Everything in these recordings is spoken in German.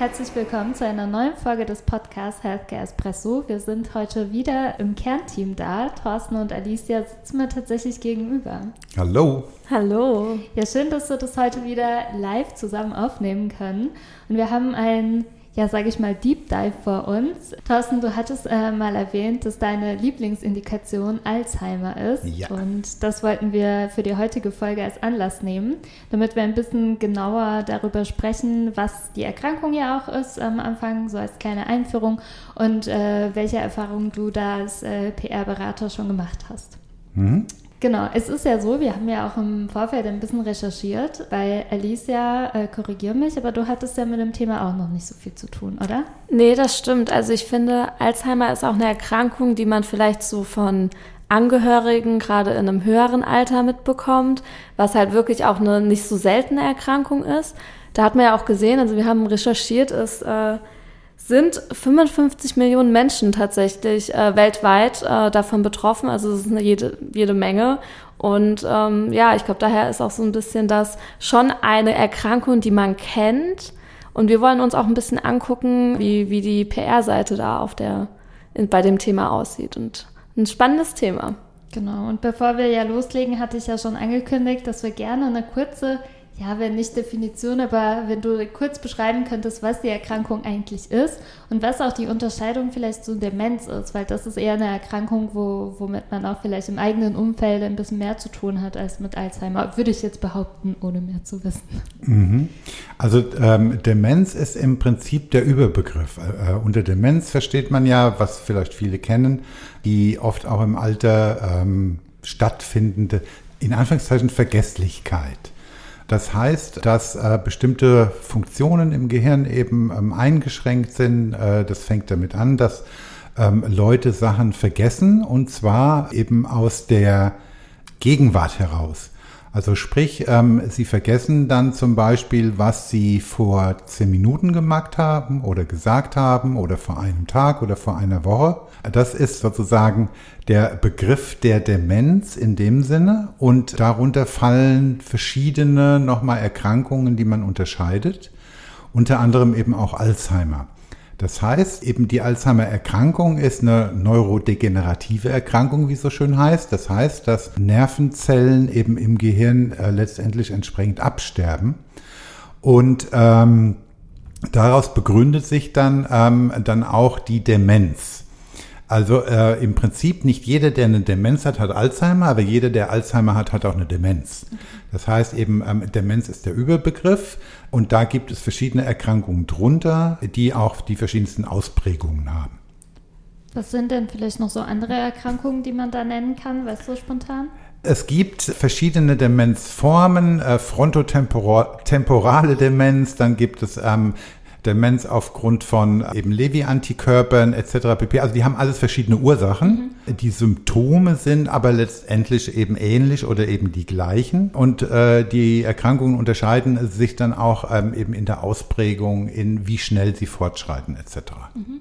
Herzlich willkommen zu einer neuen Folge des Podcasts Healthcare Espresso. Wir sind heute wieder im Kernteam da. Thorsten und Alicia sitzen mir tatsächlich gegenüber. Hallo. Hallo. Ja, schön, dass wir das heute wieder live zusammen aufnehmen können. Und wir haben ein ja, sage ich mal, Deep Dive vor uns. Thorsten, du hattest äh, mal erwähnt, dass deine Lieblingsindikation Alzheimer ist. Ja. Und das wollten wir für die heutige Folge als Anlass nehmen, damit wir ein bisschen genauer darüber sprechen, was die Erkrankung ja auch ist am Anfang, so als kleine Einführung und äh, welche Erfahrungen du da als äh, PR-Berater schon gemacht hast. Mhm. Genau, es ist ja so, wir haben ja auch im Vorfeld ein bisschen recherchiert, weil Alicia, äh, korrigier mich, aber du hattest ja mit dem Thema auch noch nicht so viel zu tun, oder? Nee, das stimmt. Also ich finde, Alzheimer ist auch eine Erkrankung, die man vielleicht so von Angehörigen gerade in einem höheren Alter mitbekommt, was halt wirklich auch eine nicht so seltene Erkrankung ist. Da hat man ja auch gesehen, also wir haben recherchiert, ist äh, sind 55 Millionen Menschen tatsächlich äh, weltweit äh, davon betroffen. Also es ist eine jede, jede Menge. Und ähm, ja, ich glaube, daher ist auch so ein bisschen das schon eine Erkrankung, die man kennt. Und wir wollen uns auch ein bisschen angucken, wie, wie die PR-Seite da auf der, in, bei dem Thema aussieht. Und ein spannendes Thema. Genau. Und bevor wir ja loslegen, hatte ich ja schon angekündigt, dass wir gerne eine kurze ja, wenn nicht Definition, aber wenn du kurz beschreiben könntest, was die Erkrankung eigentlich ist und was auch die Unterscheidung vielleicht zu Demenz ist, weil das ist eher eine Erkrankung, wo, womit man auch vielleicht im eigenen Umfeld ein bisschen mehr zu tun hat als mit Alzheimer, würde ich jetzt behaupten, ohne mehr zu wissen. Mhm. Also ähm, Demenz ist im Prinzip der Überbegriff. Äh, unter Demenz versteht man ja, was vielleicht viele kennen, die oft auch im Alter ähm, stattfindende, in Anführungszeichen, Vergesslichkeit. Das heißt, dass äh, bestimmte Funktionen im Gehirn eben ähm, eingeschränkt sind. Äh, das fängt damit an, dass ähm, Leute Sachen vergessen und zwar eben aus der Gegenwart heraus. Also sprich, ähm, sie vergessen dann zum Beispiel, was sie vor zehn Minuten gemacht haben oder gesagt haben oder vor einem Tag oder vor einer Woche. Das ist sozusagen der Begriff der Demenz in dem Sinne und darunter fallen verschiedene nochmal Erkrankungen, die man unterscheidet, unter anderem eben auch Alzheimer. Das heißt, eben die Alzheimer-Erkrankung ist eine neurodegenerative Erkrankung, wie es so schön heißt. Das heißt, dass Nervenzellen eben im Gehirn äh, letztendlich entsprechend absterben. Und ähm, daraus begründet sich dann, ähm, dann auch die Demenz. Also äh, im Prinzip nicht jeder, der eine Demenz hat, hat Alzheimer, aber jeder, der Alzheimer hat, hat auch eine Demenz. Das heißt eben, ähm, Demenz ist der Überbegriff und da gibt es verschiedene Erkrankungen drunter, die auch die verschiedensten Ausprägungen haben. Was sind denn vielleicht noch so andere Erkrankungen, die man da nennen kann? Weißt du spontan? Es gibt verschiedene Demenzformen, äh, frontotemporale Demenz, dann gibt es ähm, Demenz aufgrund von eben Levi-Antikörpern etc. pp. Also die haben alles verschiedene Ursachen. Mhm. Die Symptome sind aber letztendlich eben ähnlich oder eben die gleichen. Und äh, die Erkrankungen unterscheiden sich dann auch ähm, eben in der Ausprägung, in wie schnell sie fortschreiten etc. Mhm.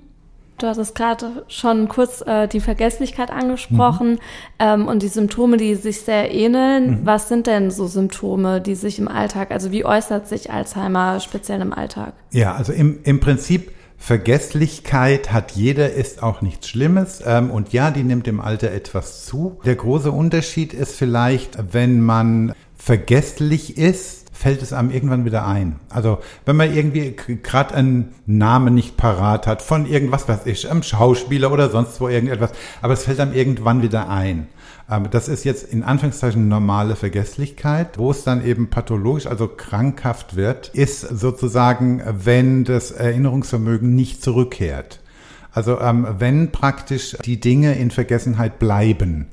Du hattest gerade schon kurz äh, die Vergesslichkeit angesprochen mhm. ähm, und die Symptome, die sich sehr ähneln. Mhm. Was sind denn so Symptome, die sich im Alltag, also wie äußert sich Alzheimer speziell im Alltag? Ja, also im, im Prinzip Vergesslichkeit hat jeder, ist auch nichts Schlimmes. Ähm, und ja, die nimmt im Alter etwas zu. Der große Unterschied ist vielleicht, wenn man vergesslich ist, fällt es einem irgendwann wieder ein. Also wenn man irgendwie gerade einen Namen nicht parat hat von irgendwas, was ich, einem Schauspieler oder sonst wo irgendetwas, aber es fällt einem irgendwann wieder ein. Ähm, das ist jetzt in Anführungszeichen normale Vergesslichkeit. Wo es dann eben pathologisch, also krankhaft wird, ist sozusagen, wenn das Erinnerungsvermögen nicht zurückkehrt. Also ähm, wenn praktisch die Dinge in Vergessenheit bleiben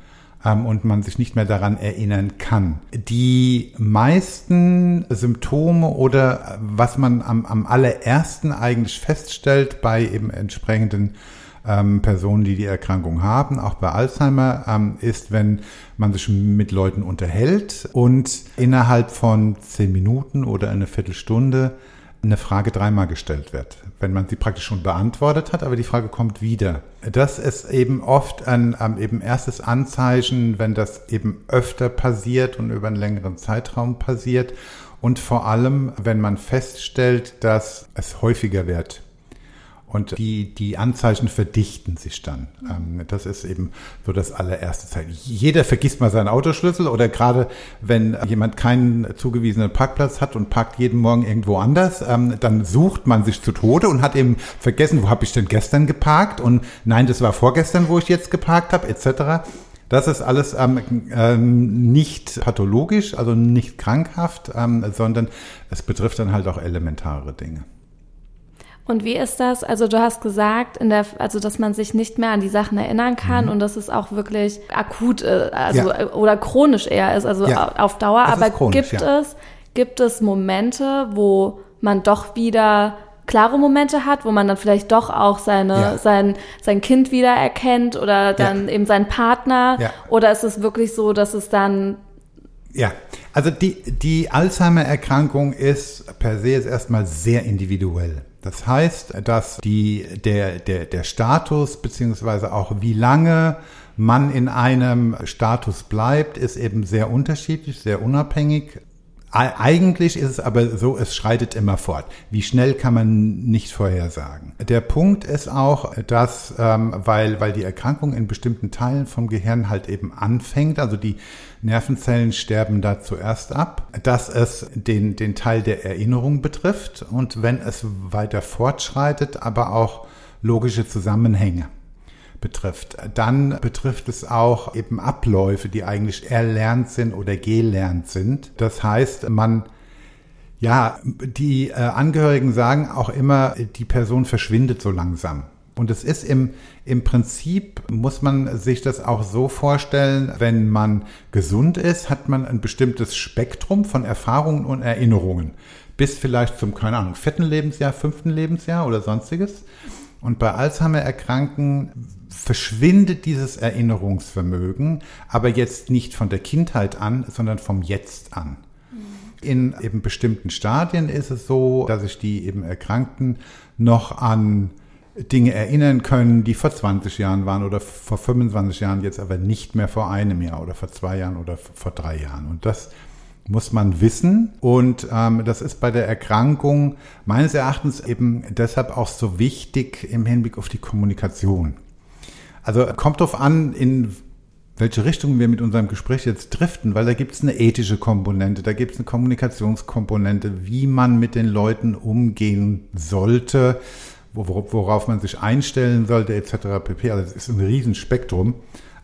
und man sich nicht mehr daran erinnern kann. Die meisten Symptome oder was man am, am allerersten eigentlich feststellt bei eben entsprechenden ähm, Personen, die die Erkrankung haben, auch bei Alzheimer, ähm, ist, wenn man sich mit Leuten unterhält und innerhalb von zehn Minuten oder eine Viertelstunde eine Frage dreimal gestellt wird. Wenn man sie praktisch schon beantwortet hat, aber die Frage kommt wieder. Das ist eben oft ein, ein eben erstes Anzeichen, wenn das eben öfter passiert und über einen längeren Zeitraum passiert. Und vor allem, wenn man feststellt, dass es häufiger wird. Und die, die Anzeichen verdichten sich dann. Ähm, das ist eben so das allererste Zeichen. Jeder vergisst mal seinen Autoschlüssel oder gerade wenn jemand keinen zugewiesenen Parkplatz hat und parkt jeden Morgen irgendwo anders, ähm, dann sucht man sich zu Tode und hat eben vergessen, wo habe ich denn gestern geparkt und nein, das war vorgestern, wo ich jetzt geparkt habe, etc. Das ist alles ähm, ähm, nicht pathologisch, also nicht krankhaft, ähm, sondern es betrifft dann halt auch elementare Dinge. Und wie ist das? Also du hast gesagt, in der, also dass man sich nicht mehr an die Sachen erinnern kann mhm. und dass es auch wirklich akut, äh, also ja. oder chronisch eher ist, also ja. auf Dauer. Das Aber chronisch, gibt ja. es gibt es Momente, wo man doch wieder klare Momente hat, wo man dann vielleicht doch auch seine, sein, sein Kind wieder erkennt oder dann eben seinen Partner? Ja. Oder ist es wirklich so, dass es dann ja, also die, die Alzheimer-Erkrankung ist per se jetzt erstmal sehr individuell. Das heißt, dass die, der, der, der Status beziehungsweise auch wie lange man in einem Status bleibt, ist eben sehr unterschiedlich, sehr unabhängig. Eigentlich ist es aber so, es schreitet immer fort. Wie schnell kann man nicht vorhersagen. Der Punkt ist auch, dass, ähm, weil, weil die Erkrankung in bestimmten Teilen vom Gehirn halt eben anfängt, also die Nervenzellen sterben da zuerst ab, dass es den, den Teil der Erinnerung betrifft und wenn es weiter fortschreitet, aber auch logische Zusammenhänge betrifft. Dann betrifft es auch eben Abläufe, die eigentlich erlernt sind oder gelernt sind. Das heißt, man ja, die äh, Angehörigen sagen auch immer, die Person verschwindet so langsam. Und es ist im, im Prinzip, muss man sich das auch so vorstellen, wenn man gesund ist, hat man ein bestimmtes Spektrum von Erfahrungen und Erinnerungen. Bis vielleicht zum, keine Ahnung, vierten Lebensjahr, fünften Lebensjahr oder sonstiges. Und bei Alzheimer-Erkrankten verschwindet dieses Erinnerungsvermögen, aber jetzt nicht von der Kindheit an, sondern vom Jetzt an. In eben bestimmten Stadien ist es so, dass sich die eben Erkrankten noch an Dinge erinnern können, die vor 20 Jahren waren oder vor 25 Jahren, jetzt aber nicht mehr vor einem Jahr oder vor zwei Jahren oder vor drei Jahren. Und das muss man wissen. Und ähm, das ist bei der Erkrankung meines Erachtens eben deshalb auch so wichtig im Hinblick auf die Kommunikation. Also kommt drauf an, in welche Richtung wir mit unserem Gespräch jetzt driften, weil da gibt es eine ethische Komponente, da gibt es eine Kommunikationskomponente, wie man mit den Leuten umgehen sollte, worauf man sich einstellen sollte, etc. pp. Also es ist ein Riesenspektrum.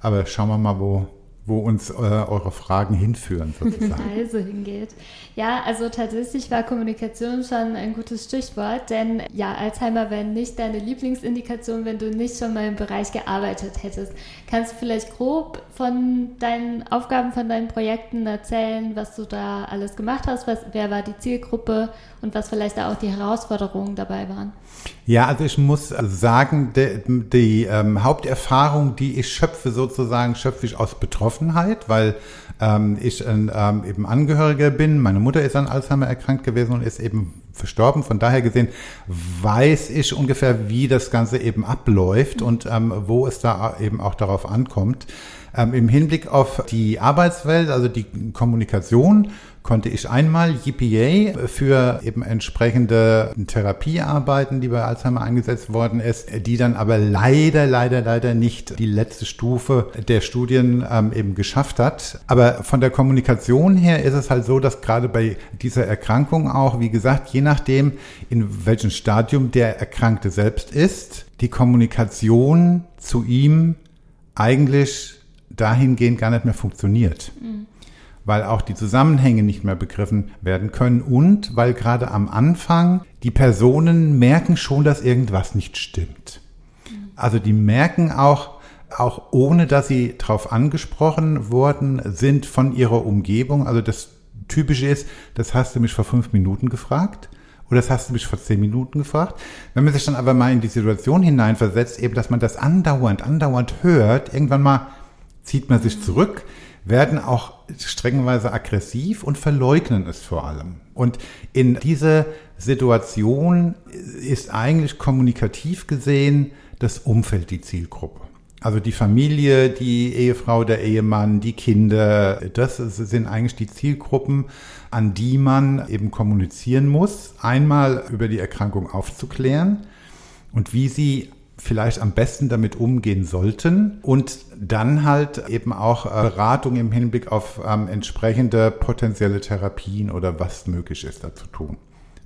Aber schauen wir mal, wo, wo uns äh, eure Fragen hinführen, sozusagen. Also hingeht. Ja, also tatsächlich war Kommunikation schon ein gutes Stichwort, denn ja, Alzheimer wäre nicht deine Lieblingsindikation, wenn du nicht schon mal im Bereich gearbeitet hättest. Kannst du vielleicht grob von deinen Aufgaben, von deinen Projekten erzählen, was du da alles gemacht hast? Was, wer war die Zielgruppe und was vielleicht da auch die Herausforderungen dabei waren? Ja, also ich muss sagen, die, die ähm, Haupterfahrung, die ich schöpfe, sozusagen, schöpfe ich aus Betroffenheit, weil ähm, ich ähm, eben Angehöriger bin. Meine Mutter ist an Alzheimer erkrankt gewesen und ist eben verstorben. Von daher gesehen weiß ich ungefähr, wie das Ganze eben abläuft und ähm, wo es da eben auch darauf ankommt. Ähm, Im Hinblick auf die Arbeitswelt, also die Kommunikation, konnte ich einmal GPA für eben entsprechende Therapiearbeiten, die bei Alzheimer eingesetzt worden ist, die dann aber leider, leider, leider nicht die letzte Stufe der Studien ähm, eben geschafft hat. Aber von der Kommunikation her ist es halt so, dass gerade bei dieser Erkrankung auch, wie gesagt, je nachdem, in welchem Stadium der Erkrankte selbst ist, die Kommunikation zu ihm eigentlich dahingehend gar nicht mehr funktioniert. Mhm. Weil auch die Zusammenhänge nicht mehr begriffen werden können und weil gerade am Anfang die Personen merken schon, dass irgendwas nicht stimmt. Mhm. Also die merken auch, auch ohne dass sie darauf angesprochen worden sind von ihrer Umgebung. Also das Typische ist, das hast du mich vor fünf Minuten gefragt oder das hast du mich vor zehn Minuten gefragt. Wenn man sich dann aber mal in die Situation hineinversetzt, eben, dass man das andauernd, andauernd hört, irgendwann mal zieht man sich zurück, werden auch streckenweise aggressiv und verleugnen es vor allem. Und in dieser Situation ist eigentlich kommunikativ gesehen das Umfeld die Zielgruppe. Also die Familie, die Ehefrau, der Ehemann, die Kinder, das sind eigentlich die Zielgruppen, an die man eben kommunizieren muss. Einmal über die Erkrankung aufzuklären und wie sie vielleicht am besten damit umgehen sollten und dann halt eben auch äh, Beratung im Hinblick auf ähm, entsprechende potenzielle Therapien oder was möglich ist da zu tun.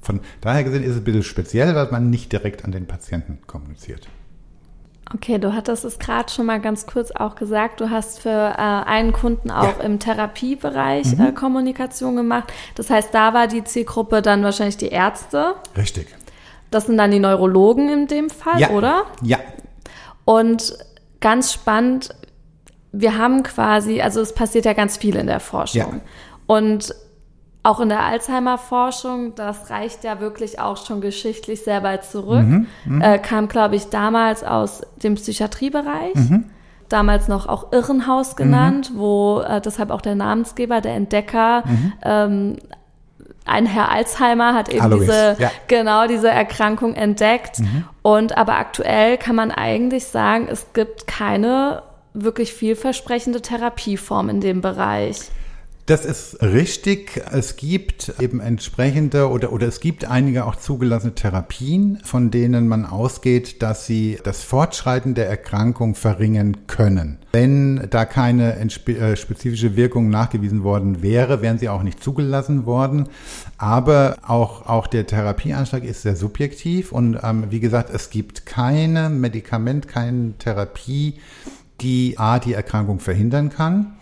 Von daher gesehen ist es ein bisschen speziell, weil man nicht direkt an den Patienten kommuniziert. Okay, du hattest es gerade schon mal ganz kurz auch gesagt. Du hast für äh, einen Kunden auch ja. im Therapiebereich mhm. äh, Kommunikation gemacht. Das heißt, da war die Zielgruppe dann wahrscheinlich die Ärzte. Richtig. Das sind dann die Neurologen in dem Fall, ja. oder? Ja. Und ganz spannend, wir haben quasi, also es passiert ja ganz viel in der Forschung. Ja. Und auch in der Alzheimer-Forschung, das reicht ja wirklich auch schon geschichtlich sehr weit zurück, mhm, mhm. äh, kam, glaube ich, damals aus dem Psychiatriebereich. Mhm. Damals noch auch Irrenhaus genannt, mhm. wo äh, deshalb auch der Namensgeber, der Entdecker, mhm. ähm, ein Herr Alzheimer hat eben Alois, diese, ja. genau diese Erkrankung entdeckt. Mhm. Und aber aktuell kann man eigentlich sagen, es gibt keine wirklich vielversprechende Therapieform in dem Bereich. Das ist richtig. Es gibt eben entsprechende oder, oder es gibt einige auch zugelassene Therapien, von denen man ausgeht, dass sie das Fortschreiten der Erkrankung verringern können. Wenn da keine äh, spezifische Wirkung nachgewiesen worden wäre, wären sie auch nicht zugelassen worden. Aber auch, auch der Therapieanschlag ist sehr subjektiv und ähm, wie gesagt, es gibt keine Medikament, keine Therapie, die A, die Erkrankung verhindern kann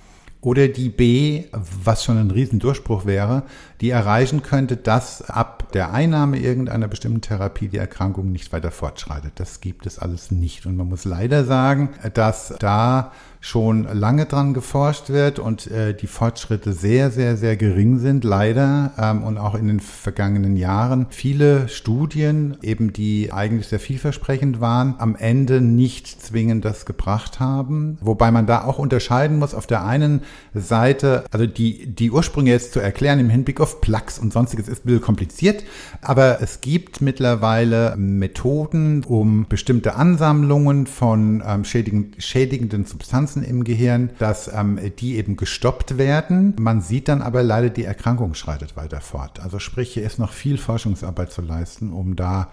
oder die B, was schon ein Riesendurchbruch wäre, die erreichen könnte, dass ab der Einnahme irgendeiner bestimmten Therapie die Erkrankung nicht weiter fortschreitet. Das gibt es alles nicht. Und man muss leider sagen, dass da schon lange dran geforscht wird und äh, die Fortschritte sehr, sehr, sehr gering sind, leider. Ähm, und auch in den vergangenen Jahren viele Studien, eben die eigentlich sehr vielversprechend waren, am Ende nicht zwingend das gebracht haben. Wobei man da auch unterscheiden muss. Auf der einen Seite, also die, die Ursprünge jetzt zu erklären im Hinblick auf Plaques und sonstiges ist ein bisschen kompliziert, aber es gibt mittlerweile Methoden, um bestimmte Ansammlungen von ähm, schädigenden, schädigenden Substanzen Substanzen im Gehirn, dass ähm, die eben gestoppt werden. Man sieht dann aber leider, die Erkrankung schreitet weiter fort. Also sprich, hier ist noch viel Forschungsarbeit zu leisten, um da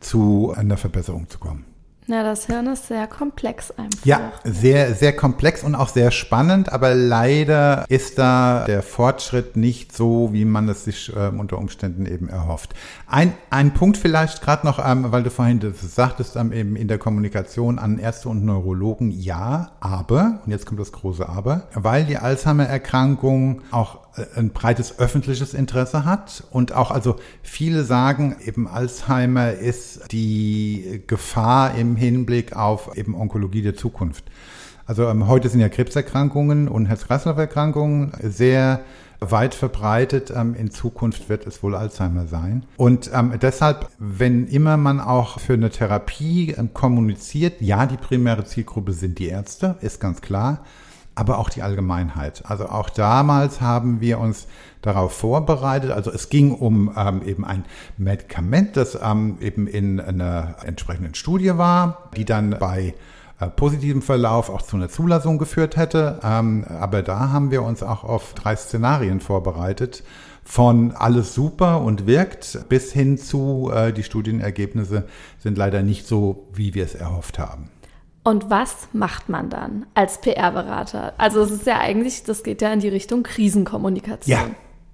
zu einer Verbesserung zu kommen. Ja, das Hirn ist sehr komplex einfach. Ja, sehr, sehr komplex und auch sehr spannend, aber leider ist da der Fortschritt nicht so, wie man es sich äh, unter Umständen eben erhofft. Ein, ein Punkt vielleicht gerade noch, ähm, weil du vorhin das sagtest, ähm, eben in der Kommunikation an Ärzte und Neurologen, ja, aber, und jetzt kommt das große Aber, weil die Alzheimer-Erkrankung auch ein breites öffentliches Interesse hat und auch also viele sagen eben Alzheimer ist die Gefahr im Hinblick auf eben Onkologie der Zukunft. Also ähm, heute sind ja Krebserkrankungen und Herz-Kreislauf-Erkrankungen sehr weit verbreitet. Ähm, in Zukunft wird es wohl Alzheimer sein. Und ähm, deshalb, wenn immer man auch für eine Therapie ähm, kommuniziert, ja, die primäre Zielgruppe sind die Ärzte, ist ganz klar aber auch die Allgemeinheit. Also auch damals haben wir uns darauf vorbereitet. Also es ging um ähm, eben ein Medikament, das ähm, eben in einer entsprechenden Studie war, die dann bei äh, positivem Verlauf auch zu einer Zulassung geführt hätte. Ähm, aber da haben wir uns auch auf drei Szenarien vorbereitet. Von alles super und wirkt bis hin zu äh, die Studienergebnisse sind leider nicht so, wie wir es erhofft haben. Und was macht man dann als PR-Berater? Also es ist ja eigentlich, das geht ja in die Richtung Krisenkommunikation. Ja.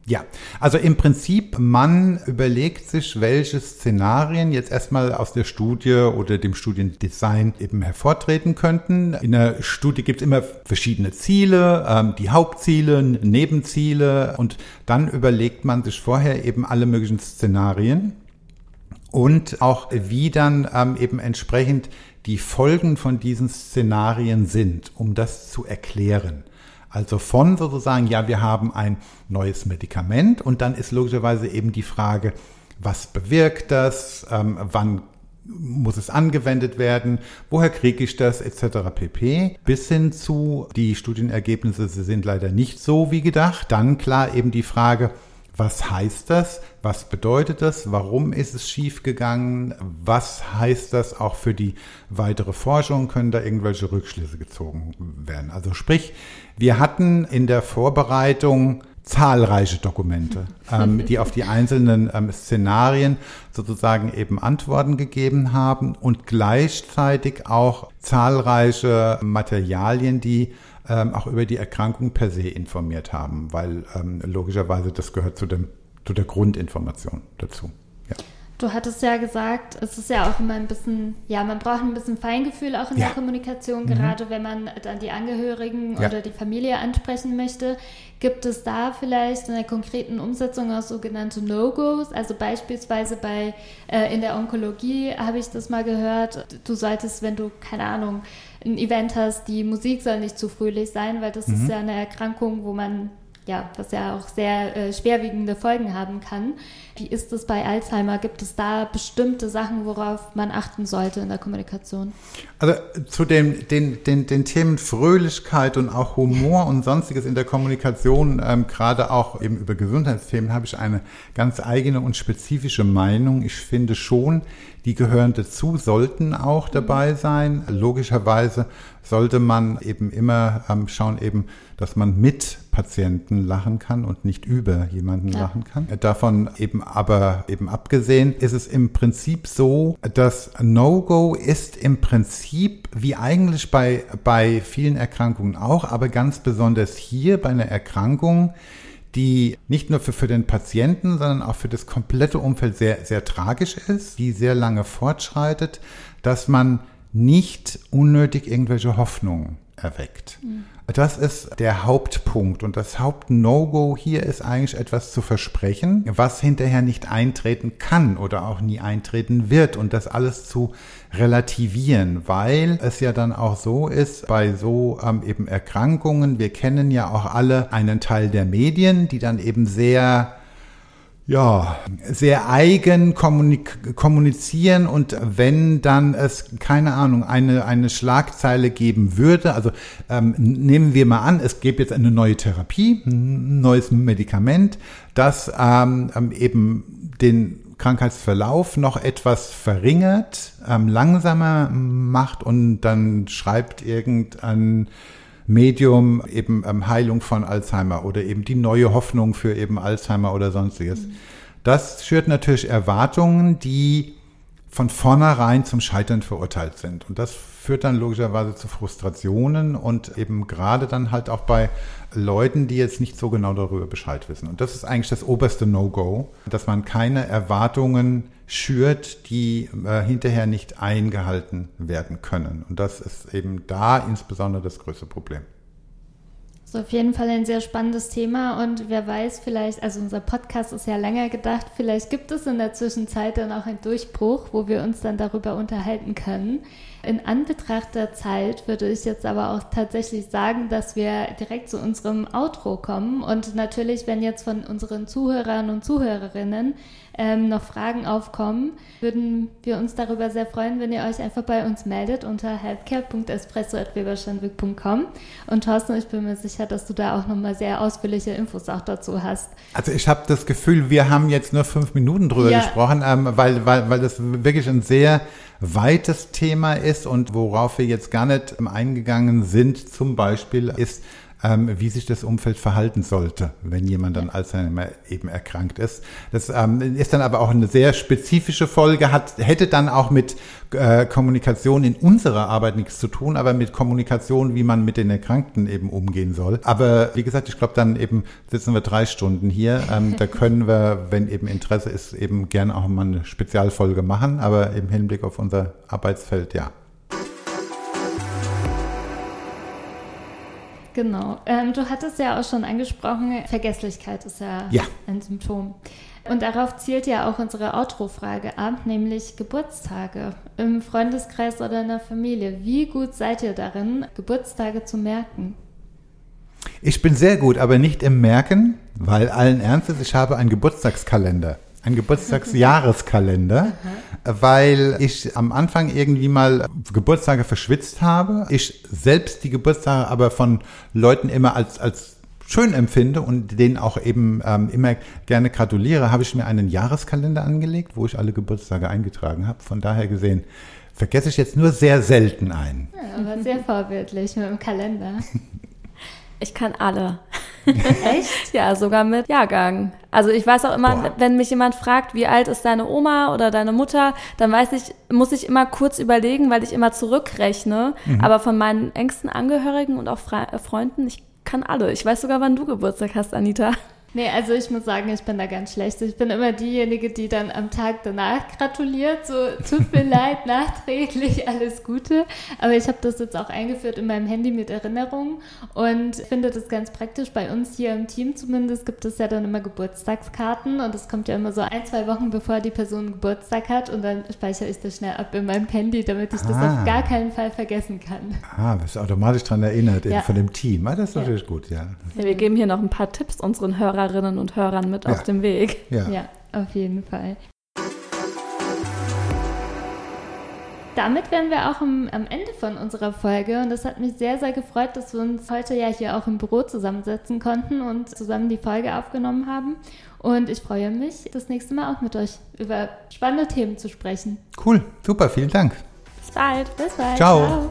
Ja, also im Prinzip, man überlegt sich, welche Szenarien jetzt erstmal aus der Studie oder dem Studiendesign eben hervortreten könnten. In der Studie gibt es immer verschiedene Ziele, ähm, die Hauptziele, Nebenziele und dann überlegt man sich vorher eben alle möglichen Szenarien und auch wie dann ähm, eben entsprechend die Folgen von diesen Szenarien sind, um das zu erklären. Also von sozusagen, ja, wir haben ein neues Medikament und dann ist logischerweise eben die Frage, was bewirkt das, ähm, wann muss es angewendet werden, woher kriege ich das, etc. pp. Bis hin zu, die Studienergebnisse sind leider nicht so wie gedacht. Dann klar eben die Frage, was heißt das? Was bedeutet das? Warum ist es schiefgegangen? Was heißt das auch für die weitere Forschung? Können da irgendwelche Rückschlüsse gezogen werden? Also sprich, wir hatten in der Vorbereitung zahlreiche Dokumente, ähm, die auf die einzelnen ähm, Szenarien sozusagen eben Antworten gegeben haben und gleichzeitig auch zahlreiche Materialien, die ähm, auch über die Erkrankung per se informiert haben, weil ähm, logischerweise das gehört zu, dem, zu der Grundinformation dazu. Du hattest ja gesagt, es ist ja auch immer ein bisschen, ja, man braucht ein bisschen Feingefühl auch in ja. der Kommunikation, mhm. gerade wenn man dann die Angehörigen ja. oder die Familie ansprechen möchte. Gibt es da vielleicht in der konkreten Umsetzung auch sogenannte No-Gos? Also beispielsweise bei äh, in der Onkologie habe ich das mal gehört. Du solltest, wenn du keine Ahnung ein Event hast, die Musik soll nicht zu fröhlich sein, weil das mhm. ist ja eine Erkrankung, wo man ja, was ja auch sehr äh, schwerwiegende Folgen haben kann. Wie ist es bei Alzheimer? Gibt es da bestimmte Sachen, worauf man achten sollte in der Kommunikation? Also zu den, den, den, den Themen Fröhlichkeit und auch Humor und sonstiges in der Kommunikation, ähm, gerade auch eben über Gesundheitsthemen, habe ich eine ganz eigene und spezifische Meinung. Ich finde schon, die gehören dazu, sollten auch dabei sein. Logischerweise sollte man eben immer ähm, schauen, eben, dass man mit Patienten lachen kann und nicht über jemanden ja. lachen kann. Davon eben aber eben abgesehen ist es im Prinzip so, dass No-Go ist im Prinzip wie eigentlich bei, bei vielen Erkrankungen auch, aber ganz besonders hier bei einer Erkrankung, die nicht nur für, für den Patienten, sondern auch für das komplette Umfeld sehr, sehr tragisch ist, die sehr lange fortschreitet, dass man nicht unnötig irgendwelche Hoffnungen erweckt. Mhm. Das ist der Hauptpunkt und das Haupt-No-Go hier ist eigentlich etwas zu versprechen, was hinterher nicht eintreten kann oder auch nie eintreten wird und das alles zu relativieren, weil es ja dann auch so ist bei so ähm, eben Erkrankungen, wir kennen ja auch alle einen Teil der Medien, die dann eben sehr ja, sehr eigen kommunizieren und wenn dann es, keine Ahnung, eine, eine Schlagzeile geben würde, also ähm, nehmen wir mal an, es gäbe jetzt eine neue Therapie, ein neues Medikament, das ähm, ähm eben den Krankheitsverlauf noch etwas verringert, ähm, langsamer macht und dann schreibt irgendein Medium eben ähm, Heilung von Alzheimer oder eben die neue Hoffnung für eben Alzheimer oder sonstiges. Mhm. Das schürt natürlich Erwartungen, die von vornherein zum Scheitern verurteilt sind. Und das führt dann logischerweise zu Frustrationen und eben gerade dann halt auch bei Leuten, die jetzt nicht so genau darüber Bescheid wissen. Und das ist eigentlich das oberste No-Go, dass man keine Erwartungen schürt, die äh, hinterher nicht eingehalten werden können. Und das ist eben da insbesondere das größte Problem. Ist auf jeden Fall ein sehr spannendes Thema und wer weiß, vielleicht, also unser Podcast ist ja länger gedacht, vielleicht gibt es in der Zwischenzeit dann auch einen Durchbruch, wo wir uns dann darüber unterhalten können. In Anbetracht der Zeit würde ich jetzt aber auch tatsächlich sagen, dass wir direkt zu unserem Outro kommen. Und natürlich, wenn jetzt von unseren Zuhörern und Zuhörerinnen ähm, noch Fragen aufkommen, würden wir uns darüber sehr freuen, wenn ihr euch einfach bei uns meldet unter healthcare.espresso.weberschanwick.com. Und Thorsten, ich bin mir sicher, dass du da auch nochmal sehr ausführliche Infos auch dazu hast. Also ich habe das Gefühl, wir haben jetzt nur fünf Minuten drüber ja. gesprochen, ähm, weil, weil, weil das wirklich ein sehr weites Thema ist und worauf wir jetzt gar nicht eingegangen sind, zum Beispiel ist, ähm, wie sich das Umfeld verhalten sollte, wenn jemand dann Alzheimer eben erkrankt ist. Das ähm, ist dann aber auch eine sehr spezifische Folge, hat, hätte dann auch mit äh, Kommunikation in unserer Arbeit nichts zu tun, aber mit Kommunikation, wie man mit den Erkrankten eben umgehen soll. Aber wie gesagt, ich glaube, dann eben sitzen wir drei Stunden hier. Ähm, da können wir, wenn eben Interesse ist, eben gerne auch mal eine Spezialfolge machen, aber im Hinblick auf unser Arbeitsfeld, ja. Genau. Ähm, du hattest ja auch schon angesprochen, Vergesslichkeit ist ja, ja. ein Symptom. Und darauf zielt ja auch unsere Outro-Frage ab, nämlich Geburtstage im Freundeskreis oder in der Familie. Wie gut seid ihr darin, Geburtstage zu merken? Ich bin sehr gut, aber nicht im Merken, weil allen Ernstes, ich habe einen Geburtstagskalender einen Geburtstagsjahreskalender, weil ich am Anfang irgendwie mal Geburtstage verschwitzt habe. Ich selbst die Geburtstage aber von Leuten immer als, als schön empfinde und denen auch eben ähm, immer gerne gratuliere, habe ich mir einen Jahreskalender angelegt, wo ich alle Geburtstage eingetragen habe. Von daher gesehen vergesse ich jetzt nur sehr selten einen. Ja, aber sehr vorbildlich mit dem Kalender. Ich kann alle. Echt? ja, sogar mit Jahrgang. Also ich weiß auch immer, Boah. wenn mich jemand fragt, wie alt ist deine Oma oder deine Mutter, dann weiß ich, muss ich immer kurz überlegen, weil ich immer zurückrechne. Mhm. Aber von meinen engsten Angehörigen und auch Fre Freunden, ich kann alle. Ich weiß sogar, wann du Geburtstag hast, Anita. Nee, also ich muss sagen, ich bin da ganz schlecht. Ich bin immer diejenige, die dann am Tag danach gratuliert. So, tut mir leid, nachträglich, alles Gute. Aber ich habe das jetzt auch eingeführt in meinem Handy mit Erinnerungen und finde das ganz praktisch. Bei uns hier im Team zumindest gibt es ja dann immer Geburtstagskarten und es kommt ja immer so ein, zwei Wochen bevor die Person Geburtstag hat und dann speichere ich das schnell ab in meinem Handy, damit ich ah. das auf gar keinen Fall vergessen kann. Ah, bist automatisch daran erinnert ja. von dem Team. Ah, das ist natürlich ja. gut, ja. ja. Wir geben hier noch ein paar Tipps unseren Hörern Hörerinnen und Hörern mit ja. auf dem Weg. Ja. ja, auf jeden Fall. damit wären wir auch am, am, Ende von unserer Folge und es hat mich sehr, sehr gefreut, dass wir uns heute ja hier auch im Büro zusammensetzen konnten und zusammen die Folge aufgenommen haben. Und ich freue mich, das nächste Mal auch mit euch über spannende Themen zu sprechen. Cool, super, vielen Dank. Bis bald. Bis bald. Ciao. Ciao.